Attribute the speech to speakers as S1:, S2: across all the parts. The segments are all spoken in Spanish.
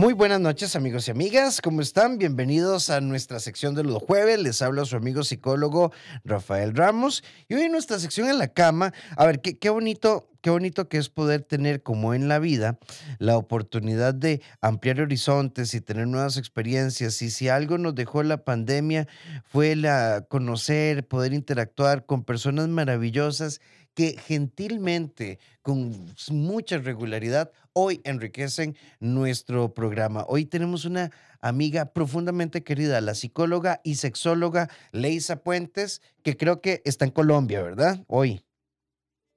S1: Muy buenas noches amigos y amigas, ¿cómo están? Bienvenidos a nuestra sección de los jueves. Les habla su amigo psicólogo Rafael Ramos. Y hoy en nuestra sección en la cama, a ver, qué, qué bonito, qué bonito que es poder tener como en la vida la oportunidad de ampliar horizontes y tener nuevas experiencias. Y si algo nos dejó la pandemia fue la conocer, poder interactuar con personas maravillosas que gentilmente, con mucha regularidad, hoy enriquecen nuestro programa. Hoy tenemos una amiga profundamente querida, la psicóloga y sexóloga Leisa Puentes, que creo que está en Colombia, ¿verdad? Hoy.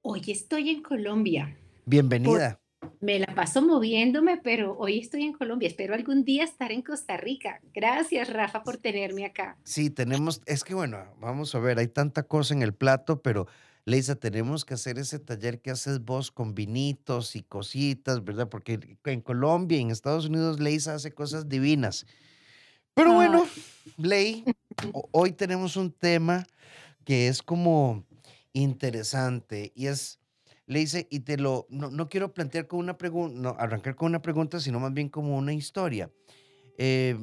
S2: Hoy estoy en Colombia. Por-
S1: Bienvenida.
S2: me la paso moviéndome, pero hoy estoy en Colombia. Espero algún día estar en Costa Rica. Gracias, Rafa, por tenerme acá.
S1: Sí, tenemos, es que bueno, vamos a ver, hay tanta cosa en el plato, pero Leisa, tenemos que hacer ese taller que haces vos con vinitos y cositas, ¿verdad? Porque en Colombia y en Estados Unidos Leisa hace cosas divinas. Pero bueno, Ley, ho- hoy tenemos un tema que es como interesante y es, le dice, y te lo, no, no quiero plantear con una pregunta, no, arrancar con una pregunta, sino más bien como una historia. Eh,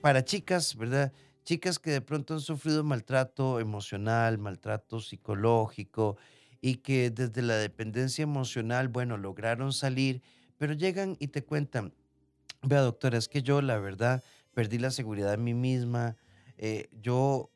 S1: para chicas, ¿verdad? Chicas que de pronto han sufrido maltrato emocional, maltrato psicológico y que desde la dependencia emocional, bueno, lograron salir, pero llegan y te cuentan, vea doctora, es que yo la verdad perdí la seguridad en mí misma, eh, yo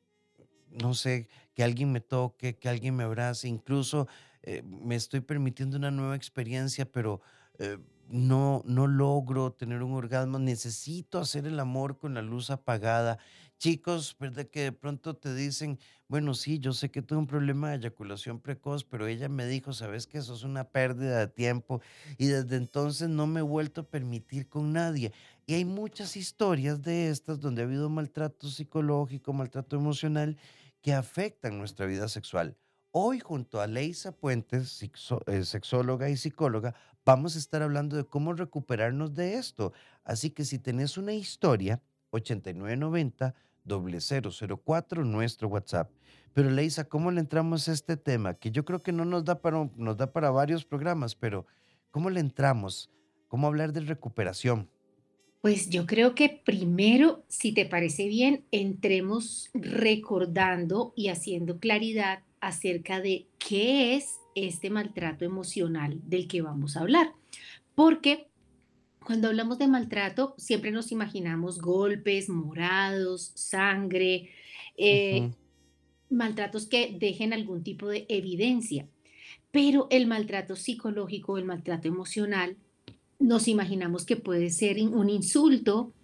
S1: no sé, que alguien me toque, que alguien me abrace, incluso eh, me estoy permitiendo una nueva experiencia, pero eh, no, no logro tener un orgasmo, necesito hacer el amor con la luz apagada. Chicos, ¿verdad? Que de pronto te dicen, bueno, sí, yo sé que tuve un problema de eyaculación precoz, pero ella me dijo, sabes que eso es una pérdida de tiempo y desde entonces no me he vuelto a permitir con nadie. Y hay muchas historias de estas donde ha habido maltrato psicológico, maltrato emocional que afectan nuestra vida sexual. Hoy, junto a Leisa Puentes, eh, sexóloga y psicóloga, vamos a estar hablando de cómo recuperarnos de esto. Así que si tenés una historia, 8990 cuatro nuestro WhatsApp. Pero Leisa, ¿cómo le entramos a este tema? Que yo creo que no nos da para, nos da para varios programas, pero ¿cómo le entramos? ¿Cómo hablar de recuperación?
S2: pues yo creo que primero, si te parece bien, entremos recordando y haciendo claridad acerca de qué es este maltrato emocional del que vamos a hablar. Porque Cuando hablamos de maltrato, siempre nos imaginamos golpes, morados, sangre, eh, maltratos que dejen algún tipo de evidencia. Pero el maltrato psicológico, el maltrato emocional, nos imaginamos que puede ser un insulto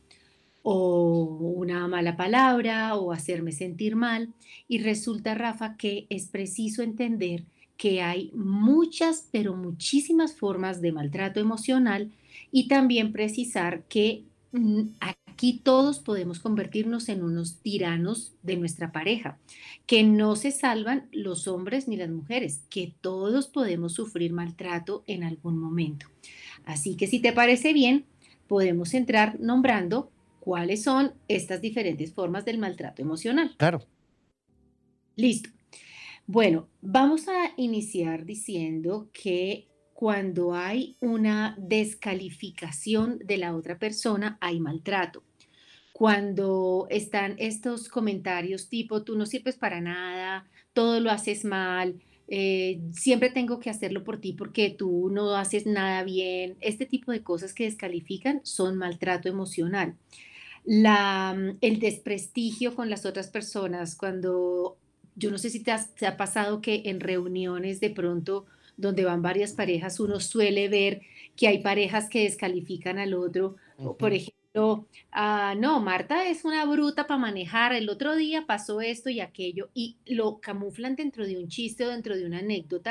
S2: o una mala palabra o hacerme sentir mal. Y resulta, Rafa, que es preciso entender que hay muchas, pero muchísimas formas de maltrato emocional y también precisar que mm, aquí todos podemos convertirnos en unos tiranos de nuestra pareja, que no se salvan los hombres ni las mujeres, que todos podemos sufrir maltrato en algún momento. Así que si te parece bien, podemos entrar nombrando cuáles son estas diferentes formas del maltrato emocional.
S1: Claro,
S2: Listo. Bueno, vamos a iniciar diciendo que cuando hay una descalificación de la otra persona, hay maltrato. Cuando están estos comentarios tipo, tú no sirves para nada, todo lo haces mal, eh, siempre tengo que hacerlo por ti porque tú no haces nada bien, este tipo de cosas que descalifican son maltrato emocional mm, el desprestigio con las otras personas, cuando yo no sé si te, has- te ha pasado que en reuniones de pronto donde van varias parejas, uno suele ver que hay parejas que descalifican al otro. Por ejemplo, ah, no, Marta es una bruta para manejar, el otro día pasó esto y aquello, y lo camuflan dentro de un chiste o dentro de una anécdota,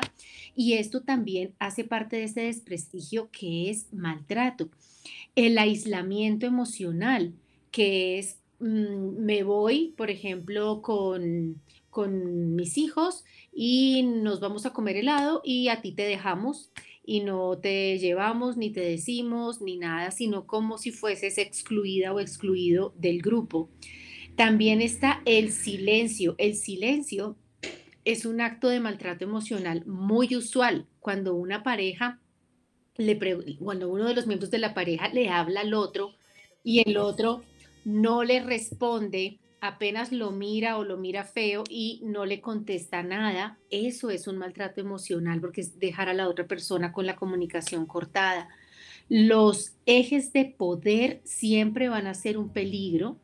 S2: y esto también hace parte de ese desprestigio que es maltrato el aislamiento emocional, que es, mm, me voy, por ejemplo, con, con mis hijos y nos vamos a comer helado y a ti te dejamos y no te llevamos ni te decimos ni nada, sino como si fueses excluida o excluido del grupo. También está el silencio. El silencio es un acto de maltrato emocional muy usual cuando una pareja le cuando uno de los miembros de la pareja le habla al otro y el otro no le responde, apenas lo mira o lo mira feo y no le contesta nada, eso es un maltrato emocional porque es dejar a la otra persona con la comunicación cortada. Los ejes de poder siempre van a ser un peligro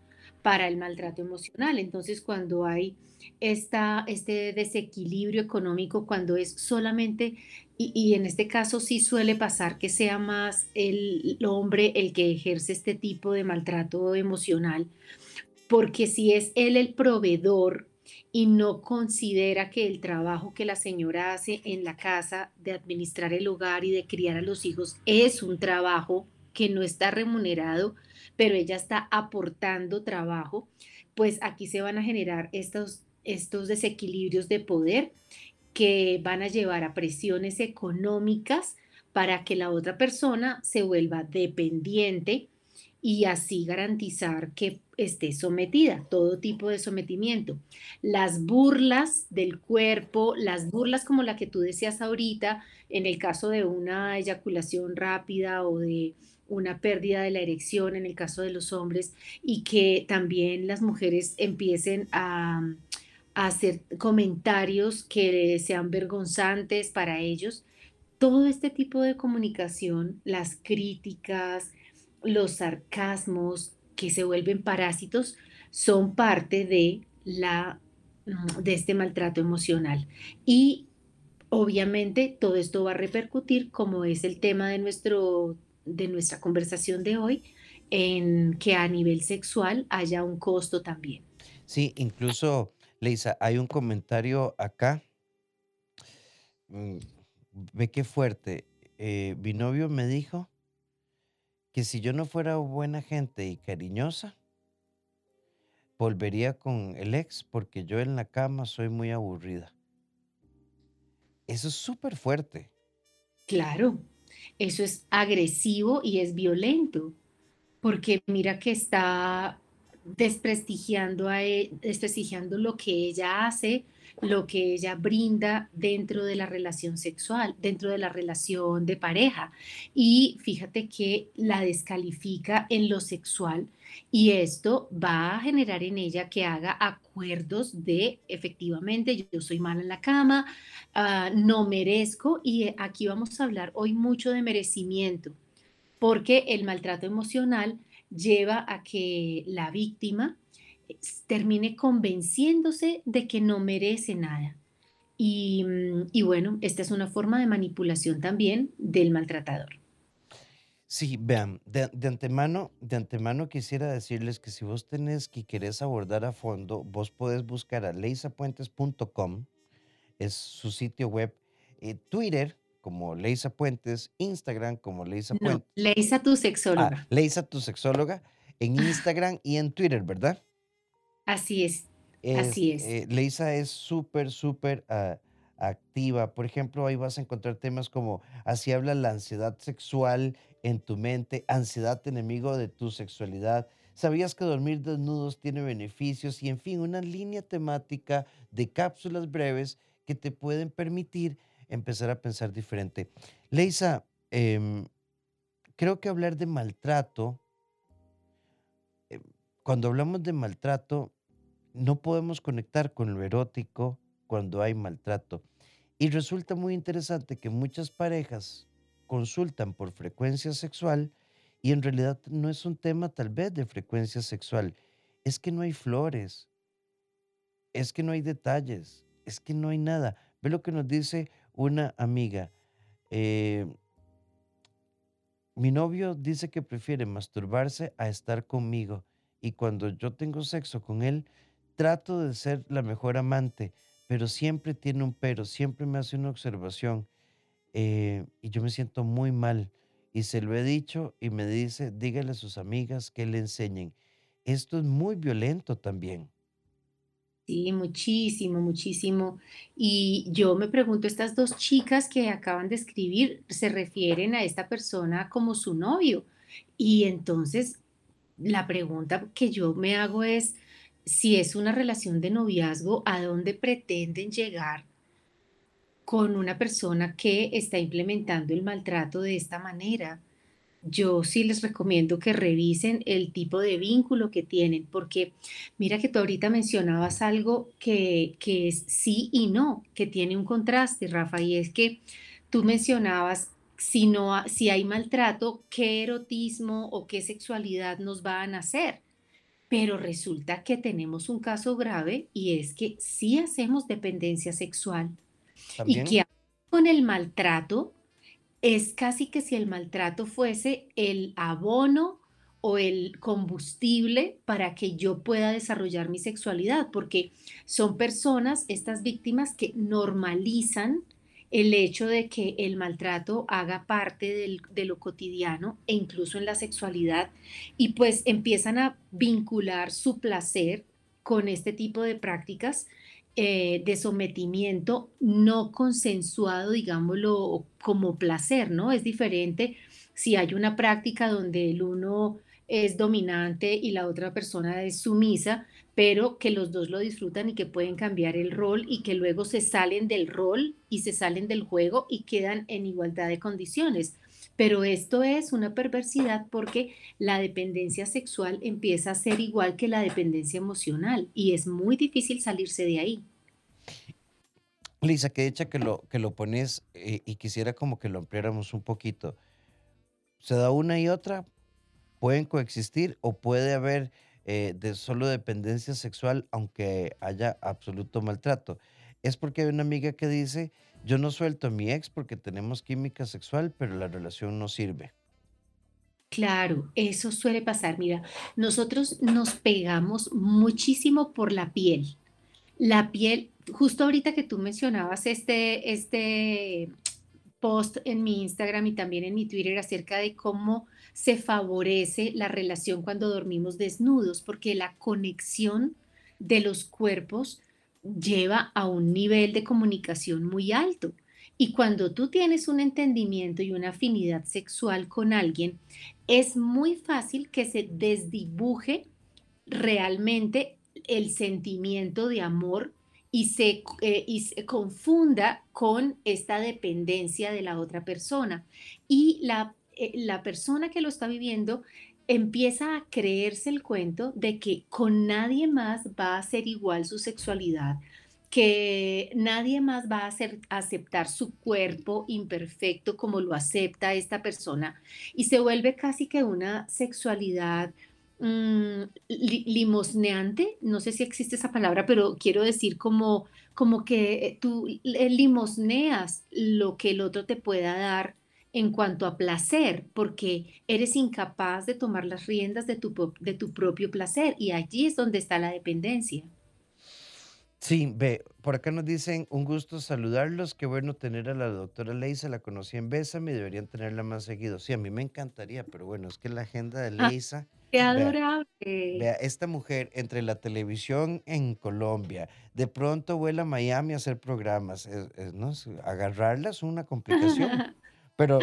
S2: para el maltrato emocional. Entonces, cuando hay esta, este desequilibrio económico, cuando es solamente, y, en este caso sí suele pasar que sea más el hombre el que ejerce este tipo de maltrato emocional, porque si es él el proveedor y no considera que el trabajo que la señora hace en la casa de administrar el hogar y de criar a los hijos es un trabajo que no está remunerado, pero ella está aportando trabajo, pues aquí se van a generar estos, estos desequilibrios de poder que van a llevar a presiones económicas para que la otra persona se vuelva dependiente y así garantizar que esté sometida, todo tipo de sometimiento. Las burlas del cuerpo, las burlas como la que tú decías ahorita, en el caso de una eyaculación rápida o de una pérdida de la erección en el caso de los hombres y que también las mujeres empiecen a, a hacer comentarios que sean vergonzantes para ellos. Todo este tipo de comunicación, las críticas, los sarcasmos que se vuelven parásitos son parte de la mm, de este maltrato emocional. Y obviamente todo esto va a repercutir, como es el tema de nuestro de nuestra conversación de hoy, en que a nivel sexual haya un costo también.
S1: Sí, incluso, Leisa, hay un comentario acá, mm, ve qué fuerte. eh, mi novio me dijo que si yo no fuera buena gente y cariñosa, volvería con el ex porque yo en la cama soy muy aburrida. Eso es súper fuerte.
S2: Claro, eso es agresivo y es violento. Porque mira que está desprestigiando, a e- desprestigiando lo que ella hace, lo que ella brinda dentro de la relación sexual, dentro de la relación de pareja. Y fíjate que la descalifica en lo sexual y esto va a generar en ella que haga acuerdos de efectivamente yo soy mala en la cama, ah, no merezco y aquí vamos a hablar hoy mucho de merecimiento porque el maltrato emocional lleva a que la víctima eh, termine convenciéndose de que no merece nada. Y, mm, y bueno, esta es una forma de manipulación también del maltratador.
S1: Sí, vean, de, de antemano, de antemano quisiera decirles que si vos tenés que querés abordar a fondo, vos podés buscar a leisapuentes.com, es su sitio web, eh, Twitter como Leisa Puentes, Instagram como Leisa
S2: No,
S1: Puentes,
S2: le dice a tu
S1: ah,
S2: sexóloga.
S1: Leisa tu sexóloga, en Instagram y en Twitter, ¿verdad?
S2: Así es,
S1: Es,
S2: así es.
S1: eh, Leisa es súper, súper ah, activa. Por ejemplo, ahí vas a encontrar temas como así habla la ansiedad sexual en tu mente, ansiedad enemigo de tu sexualidad. ¿Sabías que dormir desnudos tiene beneficios? Y en fin, una línea temática de cápsulas breves que te pueden permitir empezar a pensar diferente. Leisa, em, creo que hablar de maltrato, eh, cuando hablamos de maltrato, no podemos conectar con lo erótico cuando hay maltrato. Y resulta muy interesante que muchas parejas consultan por frecuencia sexual y en realidad no es un tema tal vez de frecuencia sexual. Es que no hay flores, es que no hay detalles, es que no hay nada. Ve lo que nos dice una amiga. eh, mi novio dice que prefiere masturbarse a estar conmigo y cuando yo tengo sexo con él, trato de ser la mejor amante, pero siempre tiene un pero, siempre me hace una observación eh, y yo me siento muy mal. Y se lo he dicho y me dice, dígale a sus amigas que le enseñen. Esto es muy violento también.
S2: Sí, muchísimo, muchísimo. Y yo me pregunto, estas dos chicas que acaban de escribir se refieren a esta persona como su novio. Y entonces la pregunta que yo me hago es, si es una relación de noviazgo, ¿a dónde pretenden llegar con una persona que está implementando el maltrato de esta manera. Yo sí les recomiendo que revisen el tipo de vínculo que tienen, porque mira que tú ahorita mencionabas algo que, que es sí y no, que tiene un contraste, Rafa, y es que tú mencionabas si no, si hay maltrato, qué erotismo o qué sexualidad nos va a nacer. Pero resulta que tenemos un caso grave y es que sí hacemos dependencia sexual y que con el maltrato es casi que si el maltrato fuese el abono o el combustible para que yo pueda desarrollar mi sexualidad, porque son personas, estas víctimas, que normalizan el hecho de que el maltrato haga parte de lo cotidiano e incluso en la sexualidad, y pues empiezan a vincular su placer con este tipo de prácticas eh, de sometimiento no consensuado, digámoslo, como placer, ¿no? Es diferente si hay una práctica donde el uno es dominante y la otra persona es sumisa, pero que los dos lo disfrutan y que pueden cambiar el rol y que luego se salen del rol y se salen del juego y quedan en igualdad de condiciones. Pero esto es una perversidad porque la dependencia sexual empieza a ser igual que la dependencia emocional y es muy difícil salirse de ahí.
S1: Lisa, que dicha que lo, que lo pones eh, y quisiera como que lo ampliáramos un poquito. ¿Se da una y otra? ¿Pueden coexistir o puede haber eh, de solo dependencia sexual aunque haya absoluto maltrato? Es porque hay una amiga que dice, yo no suelto a mi ex porque tenemos química sexual, pero la relación no sirve.
S2: Claro, eso suele pasar. Mira, nosotros nos pegamos muchísimo por la piel. La piel, justo ahorita que tú mencionabas este, este post en mi Instagram y también en mi Twitter acerca de cómo se favorece la relación cuando dormimos desnudos, porque la conexión de los cuerpos lleva a un nivel de comunicación muy alto. Y cuando tú tienes un entendimiento y una afinidad sexual con alguien, es muy fácil que se desdibuje realmente el sentimiento de amor y se, eh, confunda con esta dependencia de la otra persona. Y la, eh, la persona que lo está viviendo empieza a creerse el cuento de que con nadie más va a ser igual su sexualidad, que nadie más va a aceptar su cuerpo imperfecto como lo acepta esta persona y se vuelve casi que una sexualidad mm, li- limosneante, no sé si existe esa palabra, pero quiero decir como, como que tú eh, limosneas lo que el otro te pueda dar en cuanto a placer, porque eres incapaz de tomar las riendas de tu, de tu propio placer y allí es donde está la dependencia.
S1: Sí, ve, por acá nos dicen, un gusto saludarlos, qué bueno tener a la doctora Leisa, la conocí en Bésame y deberían tenerla más seguido. Sí, a mí me encantaría, pero bueno, es que la agenda de
S2: ¡Ah,
S1: Leisa,
S2: qué
S1: vea,
S2: adorable!
S1: vea, esta mujer entre la televisión en Colombia, de pronto vuela a Miami a hacer programas, es- es, ¿no? Agarrarla es una complicación, pero,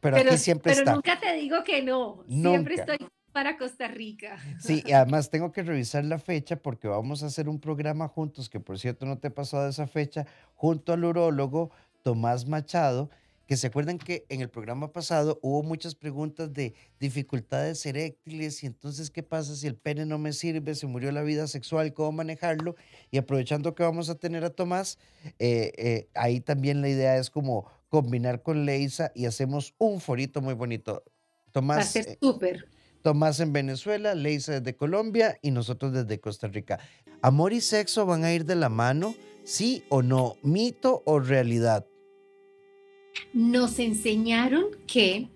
S1: pero
S2: Pero,
S1: aquí siempre
S2: pero
S1: está,
S2: nunca te digo que no, siempre estoy para Costa Rica.
S1: Sí, y además tengo que revisar la fecha porque vamos a hacer un programa juntos, que por cierto no te he pasado esa fecha, junto al urólogo Tomás Machado, que se acuerdan que en el programa pasado hubo muchas preguntas de dificultades eréctiles y entonces qué pasa si el pene no me sirve, se murió la vida sexual, cómo manejarlo. Y aprovechando que vamos a tener a Tomás, eh, eh, ahí también la idea es como combinar con Leisa y hacemos un forito muy bonito.
S2: Va a
S1: Tomás,
S2: ser
S1: eh,
S2: súper.
S1: Tomás en Venezuela, Leisa desde Colombia y nosotros desde Costa Rica. ¿Amor y sexo van a ir de la mano? ¿Sí o no? ¿Mito o realidad?
S2: Nos enseñaron que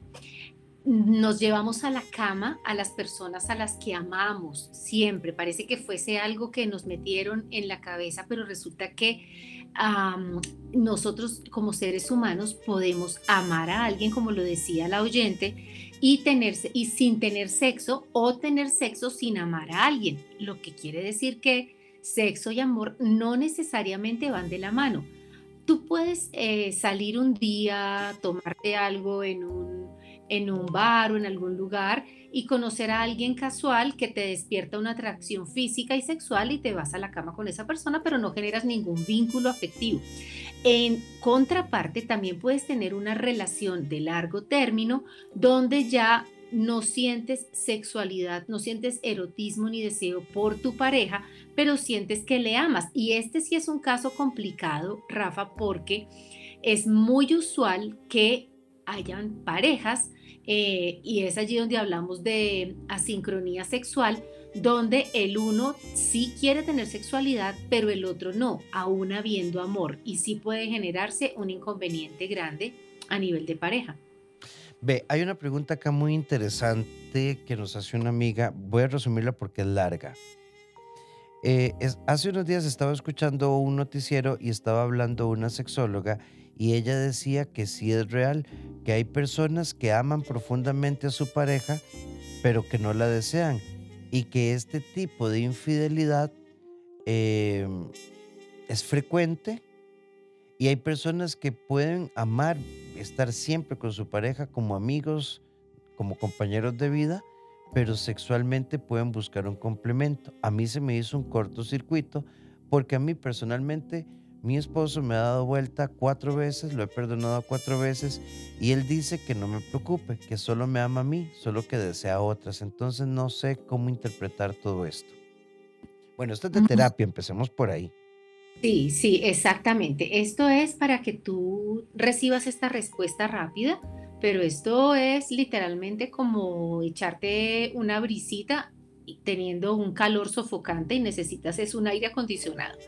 S2: nos llevamos a la cama a las personas a las que amamos siempre. Parece que fuese algo que nos metieron en la cabeza, pero resulta que nosotros como seres humanos podemos amar a alguien, como lo decía la oyente, y, tener, y sin tener sexo o tener sexo sin amar a alguien. Lo que quiere decir que sexo y amor no necesariamente van de la mano. Tú puedes eh, salir un día, tomarte algo en un en un bar o en algún lugar y conocer a alguien casual que te despierta una atracción física y sexual y te vas a la cama con esa persona, pero no generas ningún vínculo afectivo. En contraparte, también puedes tener una relación de largo término donde ya no sientes sexualidad, no sientes erotismo ni deseo por tu pareja, pero sientes que le amas. Y este sí es un caso complicado, Rafa, porque es muy usual que hayan parejas, eh, y es allí donde hablamos de asincronía sexual, donde el uno sí quiere tener sexualidad, pero el otro no, aún habiendo amor, y sí puede generarse un inconveniente grande a nivel de pareja.
S1: Ve, hay una pregunta acá muy interesante que nos hace una amiga. Voy a resumirla porque es larga. Eh, hace unos días estaba escuchando un noticiero y estaba hablando una sexóloga y ella decía que sí es real, que hay personas que aman profundamente a su pareja, pero que no la desean y que este tipo de infidelidad em, es frecuente y hay personas que pueden amar, estar siempre con su pareja como amigos, como compañeros de vida, pero sexualmente pueden buscar un complemento. A mí se me hizo un cortocircuito porque a mí personalmente mi esposo me ha dado vuelta cuatro veces, lo he perdonado cuatro veces y él dice que no me preocupe, que solo me ama a mí, solo que desea a otras. Entonces no sé cómo interpretar todo esto. Bueno, esto es de terapia, empecemos por ahí.
S2: Sí, sí, exactamente. Esto es para que tú recibas esta respuesta rápida, pero esto es literalmente como echarte una brisita teniendo un calor sofocante y necesitas es un aire acondicionado.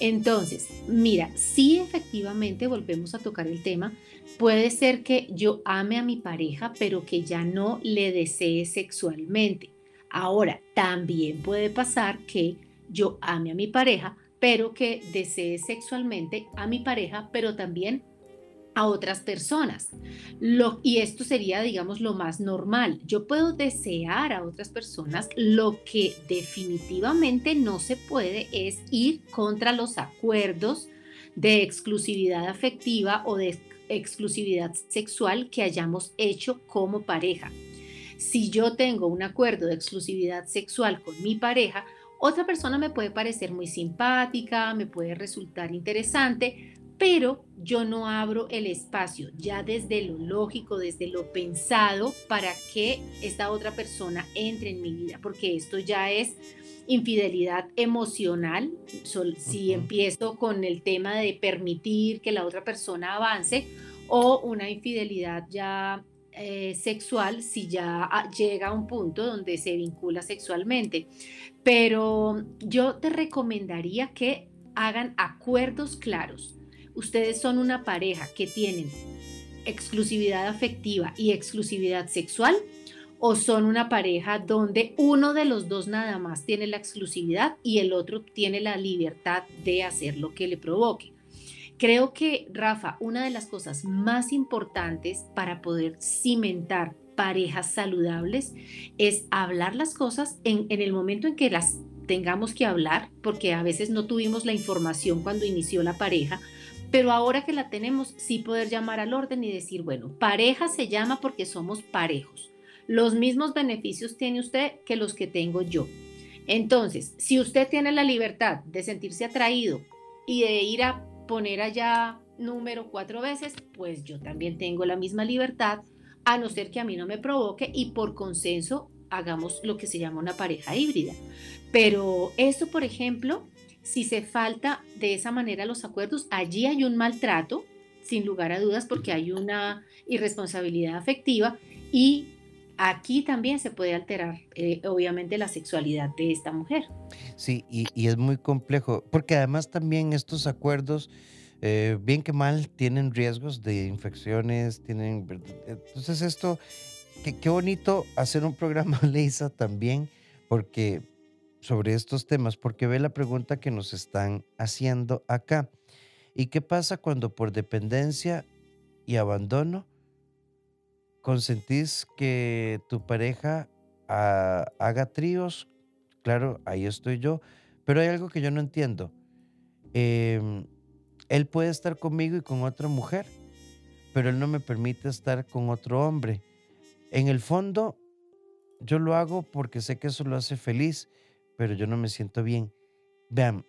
S2: Entonces, mira, si efectivamente volvemos a tocar el tema, puede ser que yo ame a mi pareja, pero que ya no le desee sexualmente. Ahora, también puede pasar que yo ame a mi pareja, pero que desee sexualmente a mi pareja, pero también a otras personas. Lo, y esto sería, digamos, lo más normal. Yo puedo desear a otras personas, lo que definitivamente no se puede es ir contra los acuerdos de exclusividad afectiva o de exclusividad sexual que hayamos hecho como pareja. Si yo tengo un acuerdo de exclusividad sexual con mi pareja, otra persona me puede parecer muy simpática, me puede resultar interesante, pero yo no abro el espacio ya desde lo lógico, desde lo pensado, para que esta otra persona entre en mi vida, porque esto ya es infidelidad emocional. Si empiezo con el tema de permitir que la otra persona avance, o una infidelidad ya eh, sexual si ya ah, llega a un punto donde se vincula sexualmente. Pero yo te recomendaría que hagan acuerdos claros. Ustedes son una pareja que tienen exclusividad afectiva y exclusividad sexual o son una pareja donde uno de los dos nada más tiene la exclusividad y el otro tiene la libertad de hacer lo que le provoque. Creo que, Rafa, una de las cosas más importantes para poder cimentar parejas saludables es hablar las cosas en, el momento en que las tengamos que hablar, porque a veces no tuvimos la información cuando inició la pareja, pero ahora que la tenemos, sí poder llamar al orden y decir, bueno, pareja se llama porque somos parejos. Los mismos beneficios tiene usted que los que tengo yo. Entonces, si usted tiene la libertad de sentirse atraído y de ir a poner allá número cuatro veces, pues yo también tengo la misma libertad a no ser que a mí no me provoque y por consenso hagamos lo que se llama una pareja híbrida. Pero esto, por ejemplo, si se falta de esa manera los acuerdos, allí hay un maltrato, sin lugar a dudas, porque hay una irresponsabilidad afectiva y aquí también se puede alterar, eh, obviamente, la sexualidad de esta mujer.
S1: Sí, y, es muy complejo, porque además también estos acuerdos eh, bien que mal, tienen riesgos de infecciones, tienen... Entonces esto, qué, bonito hacer un programa, Leisa, también, porque sobre estos temas, porque ve la pregunta que nos están haciendo acá. ¿Y qué pasa cuando por dependencia y abandono consentís que tu pareja ah, haga tríos? Claro, ahí estoy yo, pero hay algo que yo no entiendo. Eh, él puede estar conmigo y con otra mujer, pero él no me permite estar con otro hombre. En el fondo, yo lo hago porque sé que eso lo hace feliz, pero yo no me siento bien. Vean,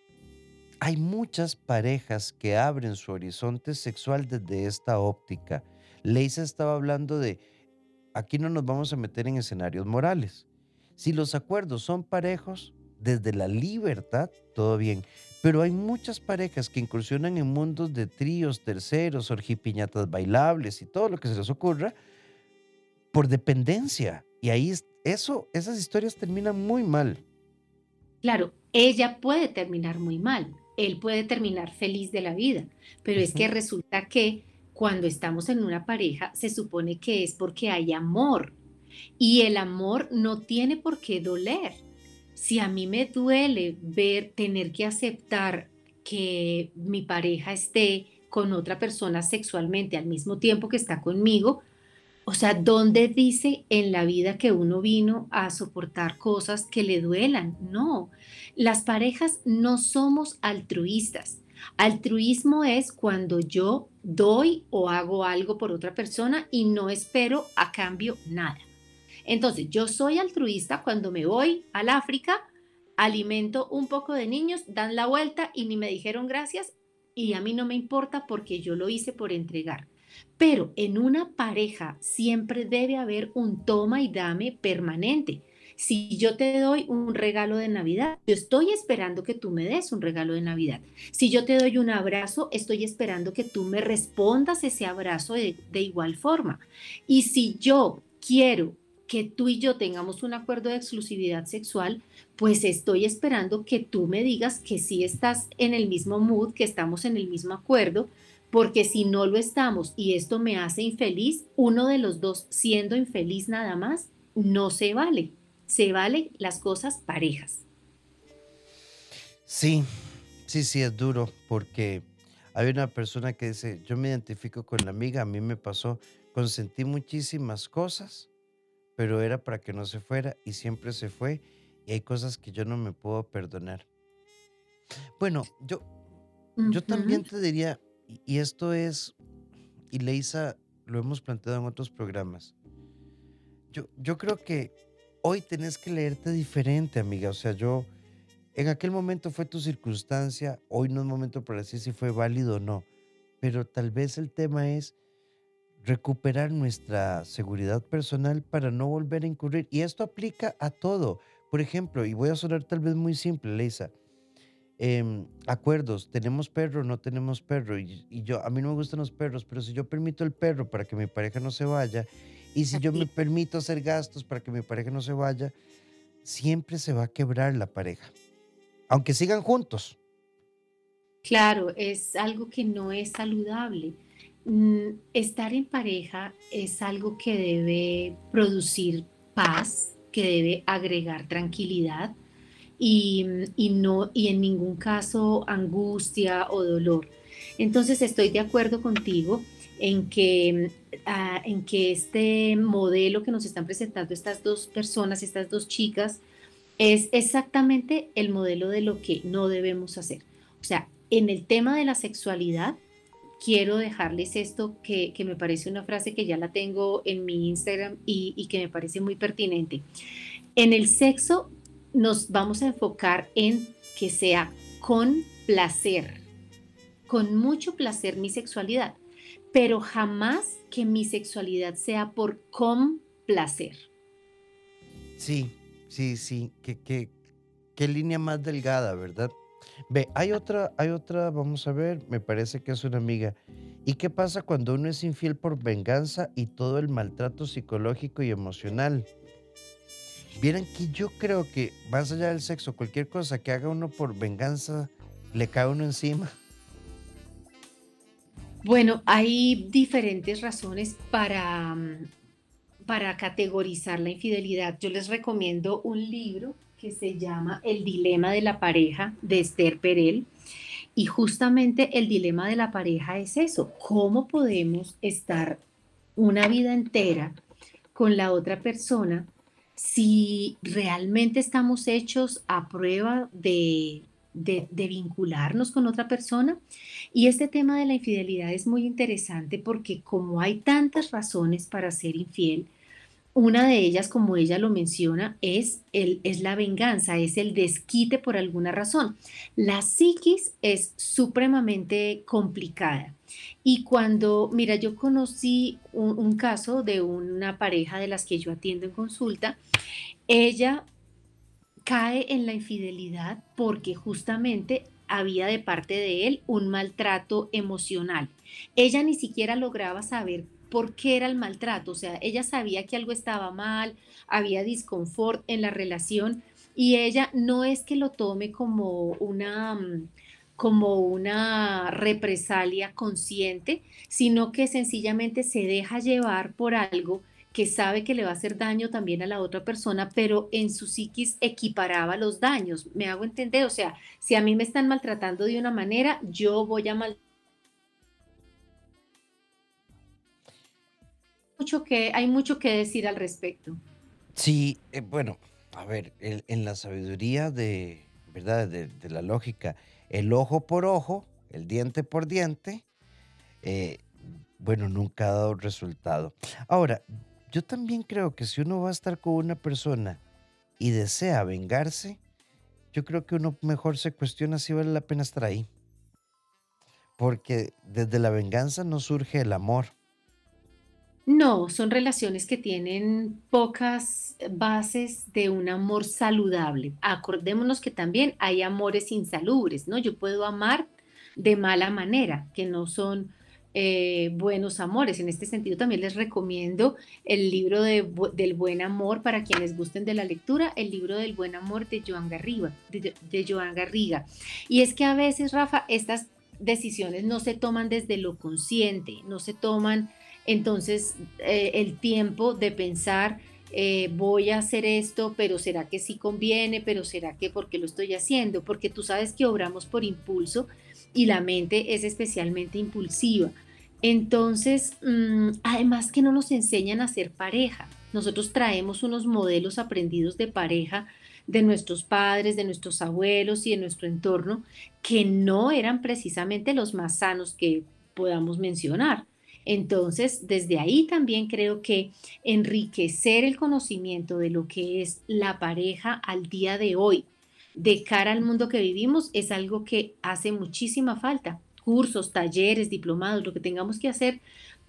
S1: hay muchas parejas que abren su horizonte sexual desde esta óptica. Leisa estaba hablando de, aquí no nos vamos a meter en escenarios morales. Si los acuerdos son parejos, desde la libertad, todo bien. Pero hay muchas parejas que incursionan en mundos de tríos, terceros, orgipiñatas bailables y todo lo que se les ocurra por dependencia. Y ahí eso, esas historias terminan muy mal.
S2: Claro, ella puede terminar muy mal, él puede terminar feliz de la vida, pero es que resulta que cuando estamos en una pareja se supone que es porque hay amor y el amor no tiene por qué doler. Si a mí me duele ver, tener que aceptar que mi pareja esté con otra persona sexualmente al mismo tiempo que está conmigo, o sea, ¿dónde dice en la vida que uno vino a soportar cosas que le duelan? No, las parejas no somos altruistas. Altruismo es cuando yo doy o hago algo por otra persona y no espero a cambio nada. Entonces, yo soy altruista cuando me voy al África, alimento un poco de niños, dan la vuelta y ni me dijeron gracias y a mí no me importa porque yo lo hice por entregar. Pero en una pareja siempre debe haber un toma y dame permanente. Si yo te doy un regalo de Navidad, yo estoy esperando que tú me des un regalo de Navidad. Si yo te doy un abrazo, estoy esperando que tú me respondas ese abrazo de, igual forma. Y si yo quiero que tú y yo tengamos un acuerdo de exclusividad sexual, pues estoy esperando que tú me digas que sí estás en el mismo mood, que estamos en el mismo acuerdo, porque si no lo estamos y esto me hace infeliz, uno de los dos siendo infeliz nada más, no se vale. Se valen las cosas parejas.
S1: Sí, sí, sí, es duro porque hay una persona que dice, yo me identifico con la amiga, a mí me pasó, consentí muchísimas cosas, pero era para que no se fuera y siempre se fue y hay cosas que yo no me puedo perdonar. Bueno, yo, yo también te diría, y esto es, y Leisa lo hemos planteado en otros programas. Yo, yo creo que hoy tenés que leerte diferente, amiga. O sea, yo, en aquel momento fue tu circunstancia, hoy no es momento para decir si fue válido o no, pero tal vez el tema es recuperar nuestra seguridad personal para no volver a incurrir. Y esto aplica a todo. Por ejemplo, y voy a sonar tal vez muy simple, Leisa, Em, acuerdos, tenemos perro, no tenemos perro, y, yo, a mí no me gustan los perros, pero si yo permito el perro para que mi pareja no se vaya, y si yo me permito hacer gastos para que mi pareja no se vaya, siempre se va a quebrar la pareja, aunque sigan juntos.
S2: Claro, es algo que no es saludable. Mm, estar en pareja es algo que debe producir paz, que debe agregar tranquilidad, y, no, y en ningún caso angustia o dolor. Entonces estoy de acuerdo contigo en que, ah, en que este modelo que nos están presentando estas dos personas, estas dos chicas, es exactamente el modelo de lo que no debemos hacer. O sea, en el tema de la sexualidad, quiero dejarles esto que, me parece una frase que ya la tengo en mi Instagram y, y que me parece muy pertinente. En el sexo nos vamos a enfocar en que sea con placer, con mucho placer mi sexualidad, pero jamás que mi sexualidad sea por complacer.
S1: Sí, sí, sí, qué, qué línea más delgada, ¿verdad? Ve, hay otra, hay otra, vamos a ver, me parece que es una amiga. ¿Y qué pasa cuando uno es infiel por venganza y todo el maltrato psicológico y emocional? Vieran que yo creo que más allá del sexo, cualquier cosa que haga uno por venganza, le cae uno encima.
S2: Bueno, hay diferentes razones para, para categorizar la infidelidad. Yo les recomiendo un libro que se llama El dilema de la pareja de Esther Perel. Y justamente el dilema de la pareja es eso, cómo podemos estar una vida entera con la otra persona si realmente estamos hechos a prueba de, vincularnos con otra persona. Y este tema de la infidelidad es muy interesante porque como hay tantas razones para ser infiel, una de ellas, como ella lo menciona, es, el, es la venganza, es el desquite por alguna razón. La psiquis es supremamente complicada. Y cuando, mira, yo conocí un caso de una pareja de las que yo atiendo en consulta, ella cae en la infidelidad porque justamente había de parte de él un maltrato emocional. Ella ni siquiera lograba saber por qué era el maltrato, o sea, ella sabía que algo estaba mal, había disconfort en la relación y ella no es que lo tome como una mm, como una represalia consciente, sino que sencillamente se deja llevar por algo que sabe que le va a hacer daño también a la otra persona, pero en su psiquis equiparaba los daños. ¿Me hago entender? O sea, si a mí me están maltratando de una manera, yo voy a maltratar mucho que, hay mucho que decir al respecto.
S1: Sí, eh, bueno, a ver, en la sabiduría de, ¿verdad? De, de la lógica, el ojo por ojo, el diente por diente, eh, bueno, nunca ha dado resultado. Ahora, yo también creo que si uno va a estar con una persona y desea vengarse, yo creo que uno mejor se cuestiona si vale la pena estar ahí, porque desde la venganza no surge el amor.
S2: No, son relaciones que tienen pocas bases de un amor saludable. Acordémonos que también hay amores insalubres, ¿no? Yo puedo amar de mala manera, que no son eh, buenos amores. En este sentido, también les recomiendo el libro de del buen amor para quienes gusten de la lectura, el libro del buen amor de Joan Garriga, de, Garriga. Y es que a veces, Rafa, estas decisiones no se toman desde lo consciente, no se toman entonces eh, el tiempo de pensar, eh, voy a hacer esto, pero ¿será que sí conviene? ¿Pero será que por qué lo estoy haciendo? Porque tú sabes que obramos por impulso y la mente es especialmente impulsiva. Entonces, mm, además que no nos enseñan a ser pareja. Nosotros traemos unos modelos aprendidos de pareja de nuestros padres, de nuestros abuelos y de nuestro entorno, que no eran precisamente los más sanos que podamos mencionar. Entonces, desde ahí también creo que enriquecer el conocimiento de lo que es la pareja al día de hoy, de cara al mundo que vivimos, es algo que hace muchísima falta. Cursos, talleres, diplomados, lo que tengamos que hacer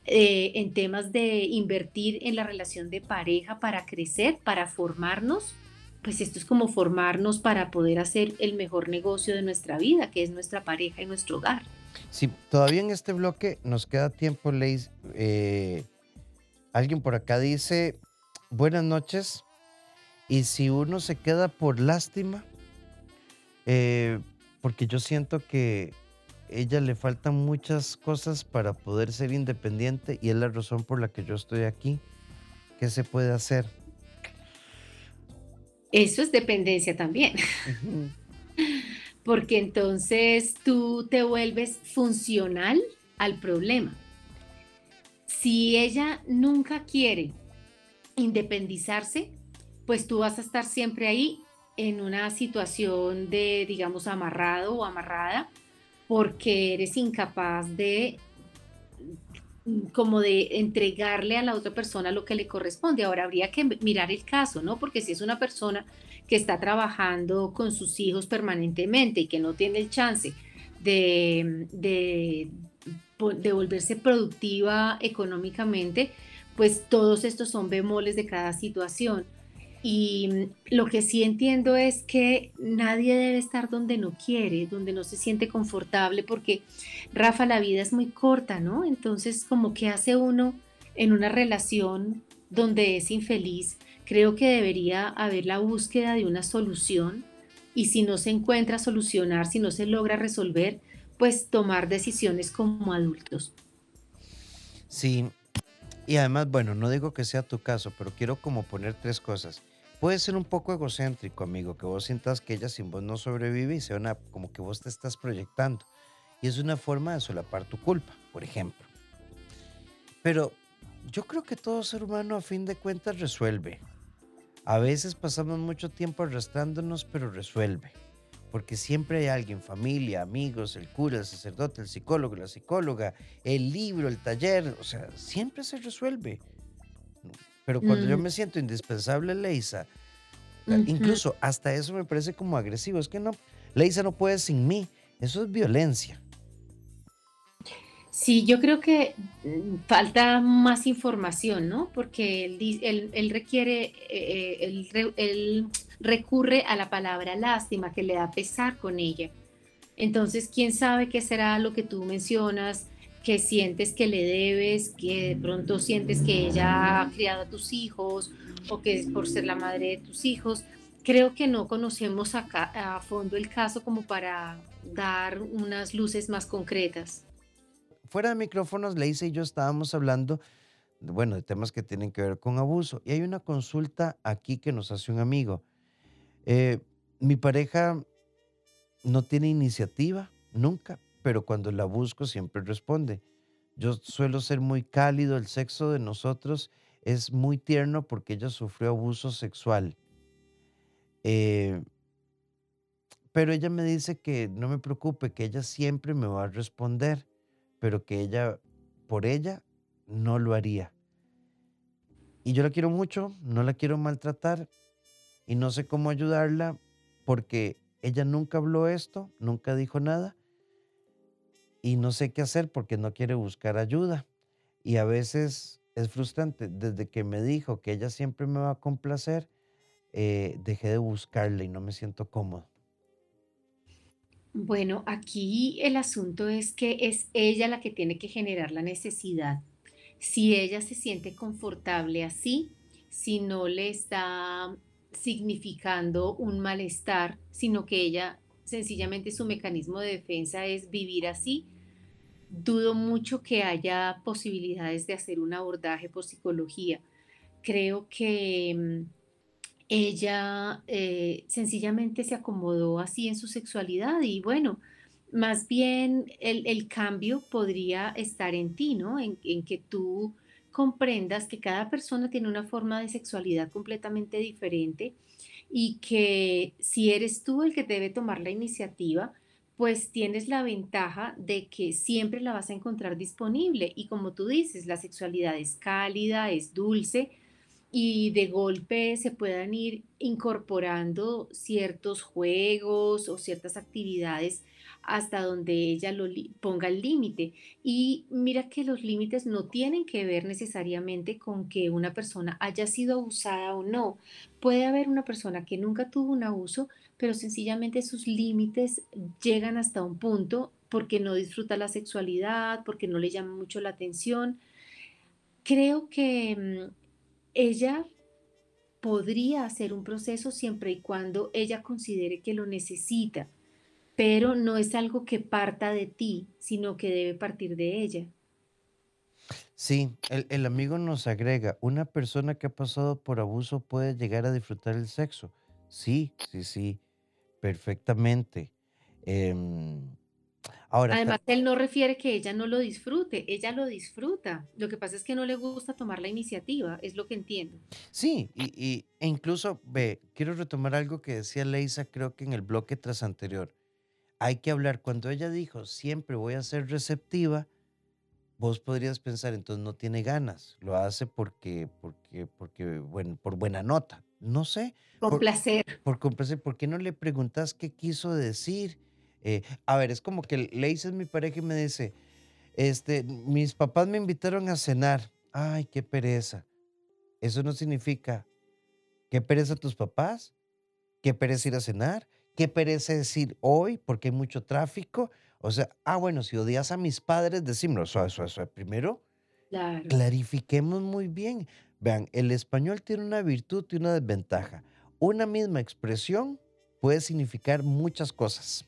S2: eh, en temas de invertir en la relación de pareja para crecer, para formarnos, pues esto es como formarnos para poder hacer el mejor negocio de nuestra vida, que es nuestra pareja y nuestro hogar.
S1: Sí, todavía en este bloque nos queda tiempo, Leis. Eh, alguien por acá dice, buenas noches, y si uno se queda por lástima, eh, porque yo siento que ella le faltan muchas cosas para poder ser independiente y es la razón por la que yo estoy aquí. ¿Qué se puede hacer?
S2: Eso es dependencia también. Porque entonces tú te vuelves funcional al problema. Si ella nunca quiere independizarse, pues tú vas a estar siempre ahí en una situación de, digamos, amarrado o amarrada, porque eres incapaz de como de entregarle a la otra persona lo que le corresponde. Ahora habría que mirar el caso, ¿no? Porque si es una persona que está trabajando con sus hijos permanentemente y que no tiene el chance de, de, de volverse productiva económicamente, pues todos estos son bemoles de cada situación. Y mm, lo que sí entiendo es que nadie debe estar donde no quiere, donde no se siente confortable, porque Rafa, la vida es muy corta, ¿no? Entonces, como que hace uno en una relación donde es infeliz, creo que debería haber la búsqueda de una solución y si no se encuentra solucionar, si no se logra resolver, pues tomar decisiones como adultos.
S1: Sí, y además, bueno, no digo que sea tu caso, pero quiero como poner tres cosas. Puede ser un poco egocéntrico, amigo, que vos sientas que ella sin vos no sobrevive y sea una, como que vos te estás proyectando. Y es una forma de solapar tu culpa, por ejemplo. Pero yo creo que todo ser humano a fin de cuentas resuelve. A veces pasamos mucho tiempo arrastrándonos, pero resuelve. Porque siempre hay alguien, familia, amigos, el cura, el sacerdote, el psicólogo, la psicóloga, el libro, el taller, o sea, siempre se resuelve. Pero cuando yo
S2: Mm,
S1: me siento indispensable, Leisa, incluso hasta eso me parece como agresivo. Es que no, Leisa no puede sin mí. Eso es violencia.
S2: Sí, yo creo que mm, falta más información, ¿no? Porque él, él- él requiere, eh, eh, él, él recurre a la palabra lástima, que le da pesar con ella. Entonces, ¿quién sabe qué será lo que tú mencionas, que sientes que le debes, que de pronto sientes que ella ha criado a tus hijos o que es por ser la madre de tus hijos? Creo que no conocemos acá a fondo el caso como para dar unas luces más concretas.
S1: Fuera de micrófonos, Leisa y yo estábamos hablando, bueno, de temas que tienen que ver con abuso. Y hay una consulta aquí que nos hace un amigo. Eh, mi pareja no tiene iniciativa, nunca, pero cuando la busco siempre responde. Yo suelo ser muy cálido, el sexo de nosotros es muy tierno porque ella sufrió abuso sexual. Eh, pero ella me dice que no me preocupe, que ella siempre me va a responder, pero que ella, por ella, no lo haría. Y yo la quiero mucho, no la quiero maltratar y no sé cómo ayudarla porque ella nunca habló esto, nunca dijo nada y no sé qué hacer porque no quiere buscar ayuda. Y a veces es frustrante. Desde que me dijo que ella siempre me va a complacer, eh, dejé de buscarla y no me siento cómodo.
S2: Bueno, aquí el asunto es que es ella la que tiene que generar la necesidad. Si ella se siente confortable así, si no le está significando un malestar, sino que ella sencillamente su mecanismo de defensa es vivir así, dudo mucho que haya posibilidades de hacer un abordaje por psicología. Creo que mm, ella eh, sencillamente se acomodó así en su sexualidad y bueno, más bien el, el cambio podría estar en ti, ¿no? En, en que tú comprendas que cada persona tiene una forma de sexualidad completamente diferente y que si eres tú el que debe tomar la iniciativa, pues tienes la ventaja de que siempre la vas a encontrar disponible. Y como tú dices, la sexualidad es cálida, es dulce y de golpe se puedan ir incorporando ciertos juegos o ciertas actividades hasta donde ella lo ponga el límite. Y mira que los límites no tienen que ver necesariamente con que una persona haya sido abusada o no. Puede haber una persona que nunca tuvo un abuso, pero sencillamente sus límites llegan hasta un punto porque no disfruta la sexualidad, porque no le llama mucho la atención. Creo que mm, ella podría hacer un proceso siempre y cuando ella considere que lo necesita, pero no es algo que parta de ti, sino que debe partir de ella.
S1: Sí, el, el amigo nos agrega, una persona que ha pasado por abuso puede llegar a disfrutar el sexo. Sí, sí, sí, perfectamente. Em, ahora,
S2: Además, él no refiere que ella no lo disfrute, ella lo disfruta. Lo que pasa es que no le gusta tomar la iniciativa, es lo que entiendo.
S1: sí, y, y- e incluso, ve, quiero retomar algo que decía Leisa, creo que en el bloque tras anterior. Hay que hablar, cuando ella dijo, siempre voy a ser receptiva, Vos podrías pensar, entonces no tiene ganas, lo hace porque, porque, porque, bueno, por buena nota. No sé,
S2: Con
S1: por,
S2: placer.
S1: por complacer, ¿por qué no le preguntas qué quiso decir? Eh, a ver, es como que le dices mi pareja y me dice, este, mis papás me invitaron a cenar. Ay, qué pereza. Eso no significa, qué pereza tus papás, qué pereza ir a cenar, qué pereza decir hoy porque hay mucho tráfico. O sea, ah, bueno, si odias a mis padres, decímelo, suave, suave, suave. Primero,
S2: Claro.
S1: clarifiquemos muy bien. Vean, el español tiene una virtud y una desventaja. Una misma expresión puede significar muchas cosas.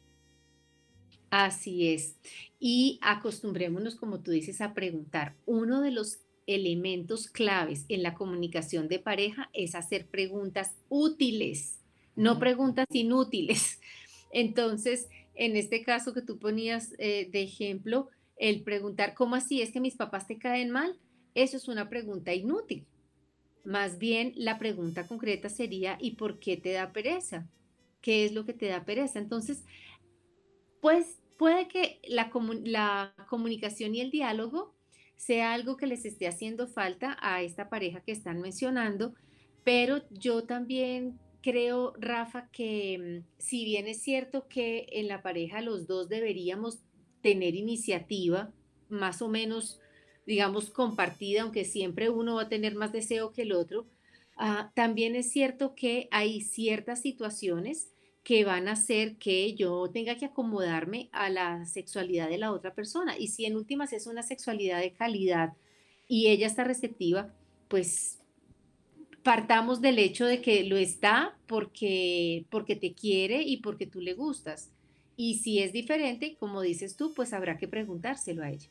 S2: Así es. Y acostumbrémonos, como tú dices, a preguntar. Uno de los elementos claves en la comunicación de pareja es hacer preguntas útiles, no preguntas inútiles. Entonces, en este caso que tú ponías eh, de ejemplo, el preguntar, ¿cómo así es que mis papás te caen mal? Eso es una pregunta inútil. Más bien, la pregunta concreta sería, ¿y por qué te da pereza? ¿Qué es lo que te da pereza? Entonces, pues puede que la, la comunicación y el diálogo sea algo que les esté haciendo falta a esta pareja que están mencionando, pero yo también creo, Rafa, que mm, si bien es cierto que en la pareja los dos deberíamos tener iniciativa, más o menos, digamos, compartida, aunque siempre uno va a tener más deseo que el otro, ah, también es cierto que hay ciertas situaciones que van a hacer que yo tenga que acomodarme a la sexualidad de la otra persona. Y si en últimas es una sexualidad de calidad y ella está receptiva, pues partamos del hecho de que lo está porque, porque te quiere y porque tú le gustas. Y si es diferente, como dices tú, pues habrá que preguntárselo a ella.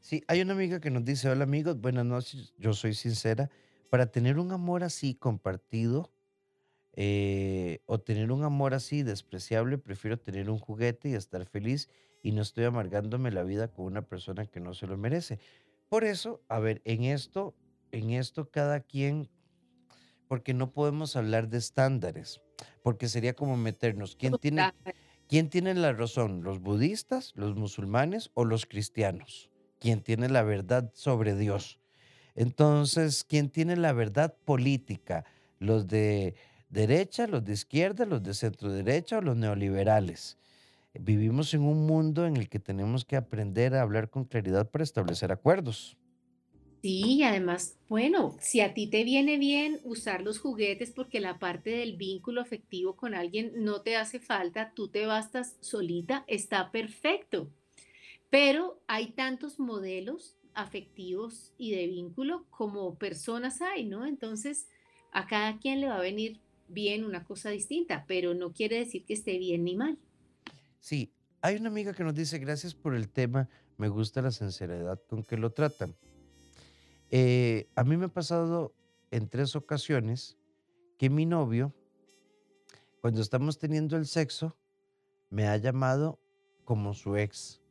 S1: Sí, hay una amiga que nos dice, hola amigos, buenas noches, yo soy sincera, para tener un amor así compartido eh, o tener un amor así despreciable, prefiero tener un juguete y estar feliz y no estoy amargándome la vida con una persona que no se lo merece. Por eso, a ver, en esto, en esto cada quien, porque no podemos hablar de estándares, porque sería como meternos, ¿quién tiene, quién tiene la razón? ¿Los budistas, los musulmanes o los cristianos? ¿Quién tiene la verdad sobre Dios? Entonces, ¿quién tiene la verdad política? ¿Los de derecha, los de izquierda, los de centro derecha o los neoliberales? Vivimos en un mundo en el que tenemos que aprender a hablar con claridad para establecer acuerdos.
S2: Sí, y además, bueno, si a ti te viene bien usar los juguetes porque la parte del vínculo afectivo con alguien no te hace falta, tú te bastas solita, está perfecto. Pero hay tantos modelos afectivos y de vínculo como personas hay, ¿no? Entonces, a cada quien le va a venir bien una cosa distinta, pero no quiere decir que esté bien ni mal.
S1: Sí, hay una amiga que nos dice, gracias por el tema, me gusta la sinceridad con que lo tratan. Eh, a mí me ha pasado en tres ocasiones que mi novio, cuando estamos teniendo el sexo, me ha llamado como su ex.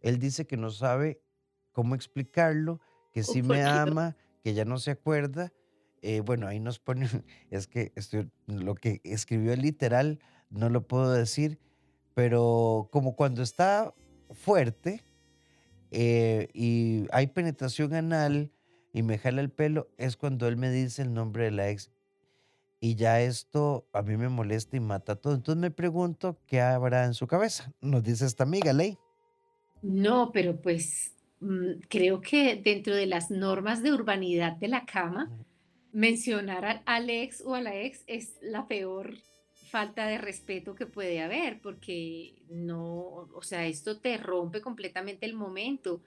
S1: Él dice que no sabe cómo explicarlo, que sí me ama, que ya no se acuerda. Eh, bueno, ahí nos pone, es que estoy, lo que escribió literal no lo puedo decir, pero como cuando está fuerte eh, y hay penetración anal y me jala el pelo, es cuando él me dice el nombre de la ex. Y ya esto a mí me molesta y mata todo. Entonces me pregunto qué habrá en su cabeza. Nos dice esta amiga, Ley.
S2: No, pero pues mm, creo que dentro de las normas de urbanidad de la cama, mencionar al ex o a la ex es la peor falta de respeto que puede haber, porque no, o sea, esto te rompe completamente el momento.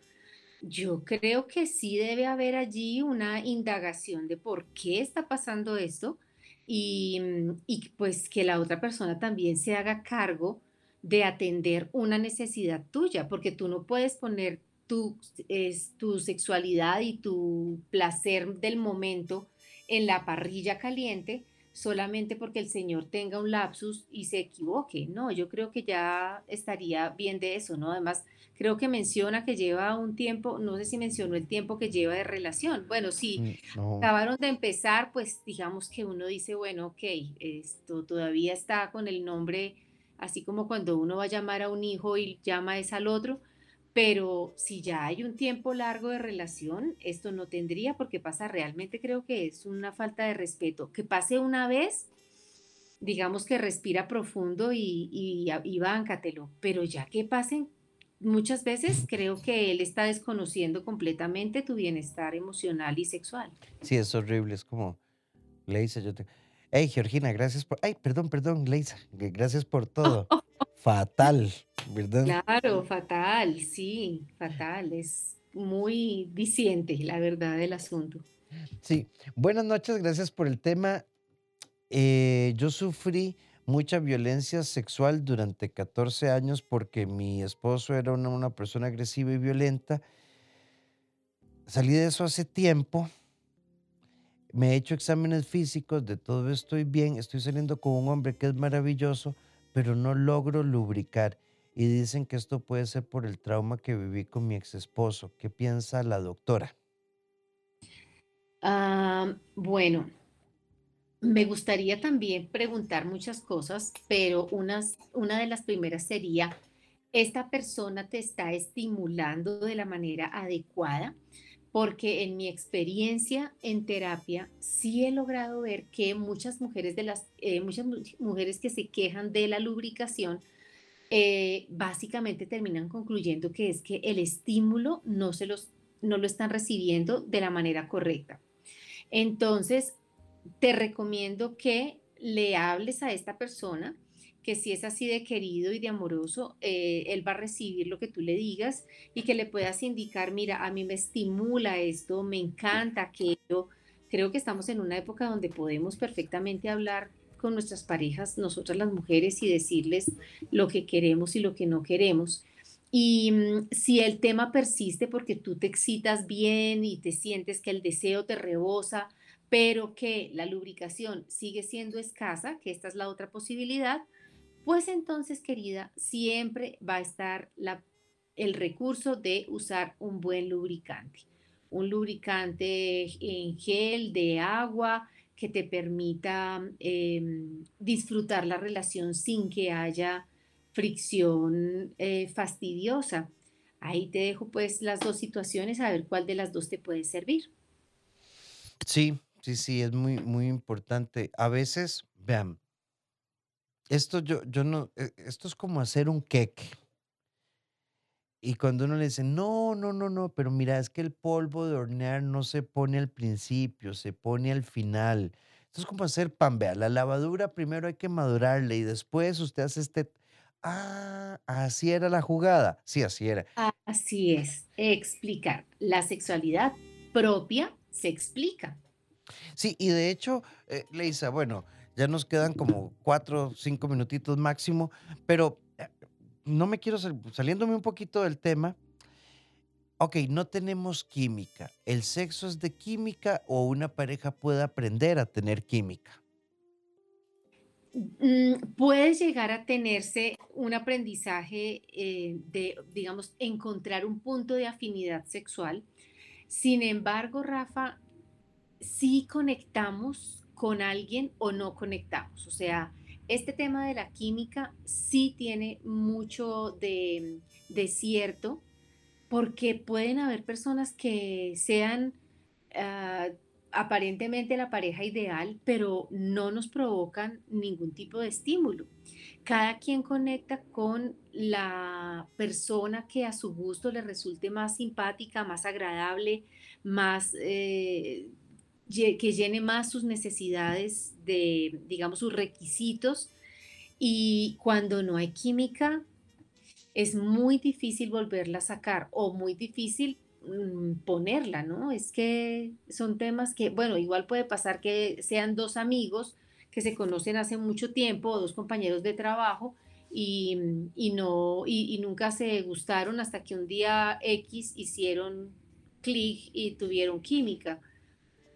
S2: Yo creo que sí debe haber allí una indagación de por qué está pasando esto y, mm, y pues que la otra persona también se haga cargo de atender una necesidad tuya, porque tú no puedes poner tu, es, tu sexualidad y tu placer del momento en la parrilla caliente solamente porque el Señor tenga un lapsus y se equivoque. No, yo creo que ya estaría bien de eso, ¿no? Además, creo que menciona que lleva un tiempo, no sé si mencionó el tiempo que lleva de relación. Bueno,
S1: No,
S2: acabaron de empezar, pues digamos que uno dice, bueno, ok, esto todavía está con el nombre, así como cuando uno va a llamar a un hijo y llama es al otro, pero si ya hay un tiempo largo de relación, esto no tendría por qué pasar. Realmente creo que es una falta de respeto. Que pase una vez, digamos que respira profundo y, y, y báncatelo, pero ya que pasen muchas veces, creo que él está desconociendo completamente tu bienestar emocional y sexual.
S1: sí, es horrible. Es como, Leisa, yo te... Hey, Georgina, gracias por... Ay, perdón, perdón, Leisa, gracias por todo. Fatal, ¿verdad?
S2: Claro, fatal, sí, fatal. Es muy diciente la verdad del asunto.
S1: Sí, buenas noches, gracias por el tema. Eh, yo sufrí mucha violencia sexual durante 14 años porque mi esposo era una, una persona agresiva y violenta. Salí de eso hace tiempo, me he hecho exámenes físicos, de todo estoy bien, estoy saliendo con un hombre que es maravilloso, pero no logro lubricar. Y dicen que esto puede ser por el trauma que viví con mi ex esposo. ¿Qué piensa la doctora?
S2: Ah, bueno, me gustaría también preguntar muchas cosas, pero una de las primeras sería, esta persona te está estimulando de la manera adecuada, porque en mi experiencia en terapia sí he logrado ver que muchas mujeres de las eh, muchas mu- mujeres que se quejan de la lubricación eh, básicamente terminan concluyendo que es que el estímulo no se los no lo están recibiendo de la manera correcta. Entonces, te recomiendo que le hables a esta persona, que si es así de querido y de amoroso, eh, él va a recibir lo que tú le digas y que le puedas indicar, mira, a mí me estimula esto, me encanta aquello. Creo que estamos en una época donde podemos perfectamente hablar con nuestras parejas, nosotras las mujeres, y decirles lo que queremos y lo que no queremos. Y mm, si el tema persiste porque tú te excitas bien y te sientes que el deseo te rebosa, pero que la lubricación sigue siendo escasa, que esta es la otra posibilidad, pues entonces, querida, siempre va a estar la- el recurso de usar un buen lubricante. Un lubricante en gel, de agua, que te permita em, disfrutar la relación sin que haya fricción eh, fastidiosa. Ahí te dejo pues las dos situaciones, a ver cuál de las dos te puede servir.
S1: Sí, sí, sí, es muy, muy importante. A veces, vean, esto yo, yo no, e- esto es como hacer un queque. Y cuando uno le dice, no, no, no, no, pero mira, es que el polvo de hornear no se pone al principio, se pone al final. Esto es como hacer pan, vea, la lavadura primero hay que madurarla y después usted hace este... Ah, así era la jugada. Sí, así era.
S2: Así es, explicar. La sexualidad propia se explica.
S1: Sí, y de hecho, eh, Leisa, bueno, ya nos quedan como cuatro, cinco minutitos máximo, pero eh, no me quiero sal- saliéndome un poquito del tema. Ok, no tenemos química. ¿El sexo es de química o una pareja puede aprender a tener química?
S2: Mm, puede llegar a tenerse un aprendizaje eh, de, digamos, encontrar un punto de afinidad sexual. Sin embargo, Rafa, sí conectamos con alguien o no conectamos. O sea, este tema de la química sí tiene mucho de, cierto, porque pueden haber personas que sean ah, aparentemente la pareja ideal, pero no nos provocan ningún tipo de estímulo. Cada quien conecta con la persona que a su gusto le resulte más simpática, más agradable, más eh, que llene más sus necesidades de, digamos, sus requisitos. Y cuando no hay química, es muy difícil volverla a sacar o muy difícil mm, ponerla, ¿no? Es que son temas que, bueno, igual puede pasar que sean dos amigos que se conocen hace mucho tiempo, o dos compañeros de trabajo, y, mm, y no, y, y nunca se gustaron hasta que un día X hicieron clic y tuvieron química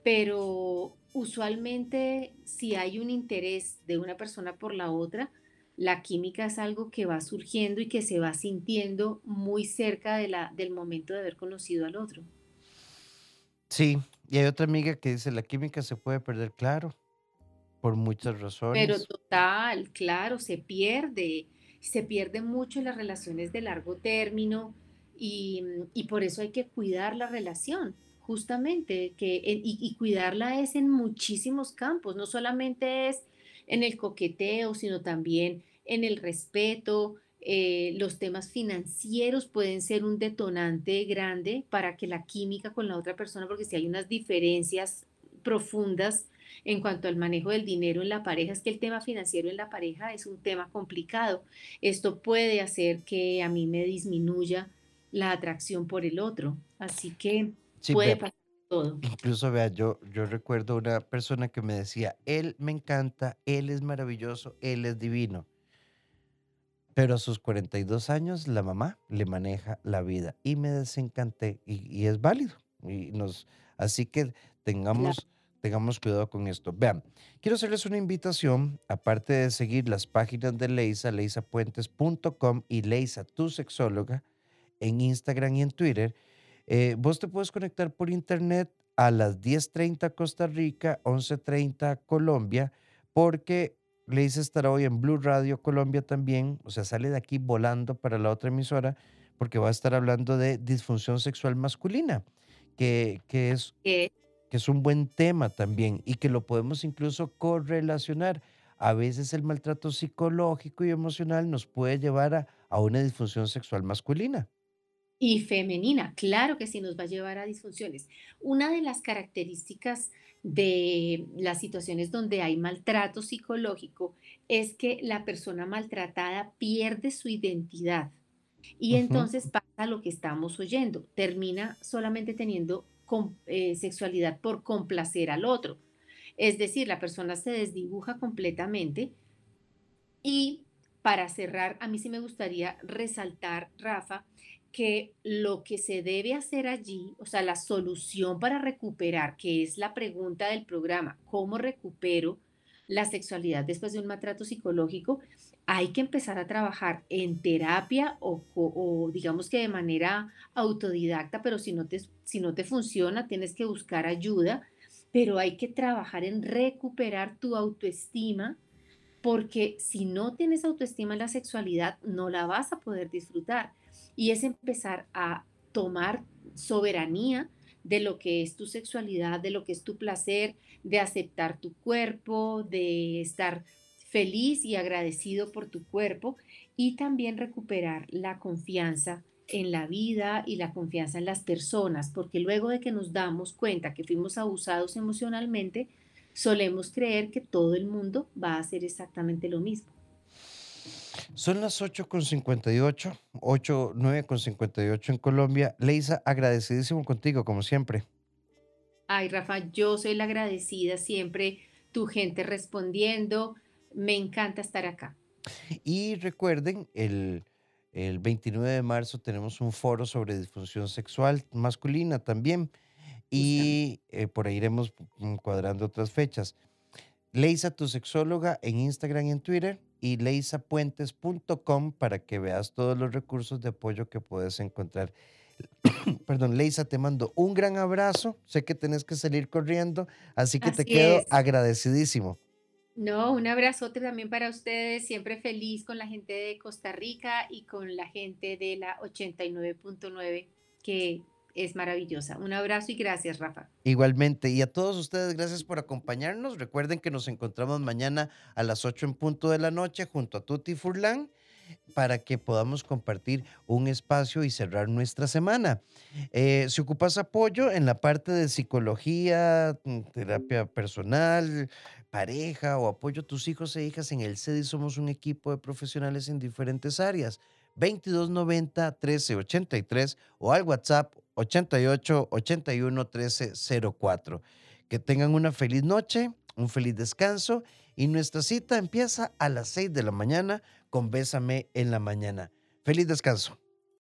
S2: pero usualmente si hay un interés de una persona por la otra, la química es algo que va surgiendo y que se va sintiendo muy cerca de la, del momento de haber conocido al otro.
S1: Sí, y hay otra amiga que dice, la química se puede perder, claro, por muchas
S2: Pero
S1: razones.
S2: total, claro, se pierde, se pierde mucho en las relaciones de largo término y, y por eso hay que cuidar la relación, justamente, que, y cuidarla es en muchísimos campos, no solamente es en el coqueteo, sino también en el respeto. eh, los temas financieros pueden ser un detonante grande para que la química con la otra persona, porque si hay unas diferencias profundas, en cuanto al manejo del dinero en la pareja, es que el tema financiero en la pareja es un tema complicado. Esto puede hacer que a mí me disminuya la atracción por el otro. Así que
S1: Sí,
S2: puede
S1: vea,
S2: pasar todo.
S1: incluso vea, yo, yo recuerdo una persona que me decía, él me encanta, él es maravilloso, él es divino. Pero a sus 42 años la mamá le maneja la vida y me desencanté y, y es válido. Y nos, así que
S2: Claro.
S1: tengamos, tengamos cuidado con esto. Vean, quiero hacerles una invitación, aparte de seguir las páginas de Leisa, leisapuentes.com y Leisa, tu sexóloga, en Instagram y en Twitter. Eh, vos te puedes conectar por internet a las diez treinta Costa Rica, once treinta Colombia, porque Leisa estará hoy en Blue Radio Colombia también, o sea, sale de aquí volando para la otra emisora porque va a estar hablando de disfunción sexual masculina, que, que es, que es un buen tema también y que lo podemos incluso correlacionar. A veces el maltrato psicológico y emocional nos puede llevar a, a una disfunción sexual masculina.
S2: Y femenina, claro que sí nos va a llevar a disfunciones. Una de las características de las situaciones donde hay maltrato psicológico es que la persona maltratada pierde su identidad y entonces pasa lo que estamos oyendo, termina solamente teniendo eh, sexualidad por complacer al otro. Es decir, la persona se desdibuja completamente y para cerrar, a mí sí me gustaría resaltar, Rafa, que lo que se debe hacer allí, o sea, la solución para recuperar, que es la pregunta del programa, ¿cómo recupero la sexualidad después de un maltrato psicológico? Hay que empezar a trabajar en terapia o, digamos que de manera autodidacta, pero si no te, si no te funciona, tienes que buscar ayuda, pero hay que trabajar en recuperar tu autoestima porque si no tienes autoestima en la sexualidad, no la vas a poder disfrutar. Y es empezar a tomar soberanía de lo que es tu sexualidad, de lo que es tu placer, de aceptar tu cuerpo, de estar feliz y agradecido por tu cuerpo y también recuperar la confianza en la vida y la confianza en las personas, porque luego de que nos damos cuenta que fuimos abusados emocionalmente, Solemos creer que todo el mundo va a hacer exactamente lo mismo.
S1: Son las ocho con cincuenta y ocho, ocho nueve con cincuenta y ocho en Colombia. Leisa, agradecidísimo contigo, como siempre.
S2: Ay, Rafa, yo soy la agradecida siempre, tu gente respondiendo. Me encanta estar acá.
S1: Y recuerden, el, el 29 de marzo tenemos un foro sobre disfunción sexual masculina también. Y eh, por ahí iremos cuadrando otras fechas. Leisa, tu sexóloga en Instagram y en Twitter. Y leisapuentes.com para que veas todos los recursos de apoyo que puedes encontrar. Perdón, Leisa, te mando un gran abrazo. Sé que tenés que salir corriendo, así que te quedo
S2: es.
S1: agradecidísimo.
S2: No, un abrazote también para ustedes, siempre feliz con la gente de Costa Rica y con la gente de la 89.9, que es maravillosa. Un abrazo y gracias, Rafa.
S1: Igualmente, y a todos ustedes, gracias por acompañarnos. Recuerden que nos encontramos mañana a las 8 en punto de la noche junto a Tuti Furlan para que podamos compartir un espacio y cerrar nuestra semana. Eh, si ocupas apoyo en la parte de psicología, mm, terapia personal, pareja o apoyo a tus hijos e hijas en el CEDI, somos un equipo de profesionales en diferentes áreas. 2290 1383 o al WhatsApp 88 81 1304. Que tengan una feliz noche, un feliz descanso y nuestra cita empieza a las 6 de la mañana con Bésame en la mañana. Feliz descanso.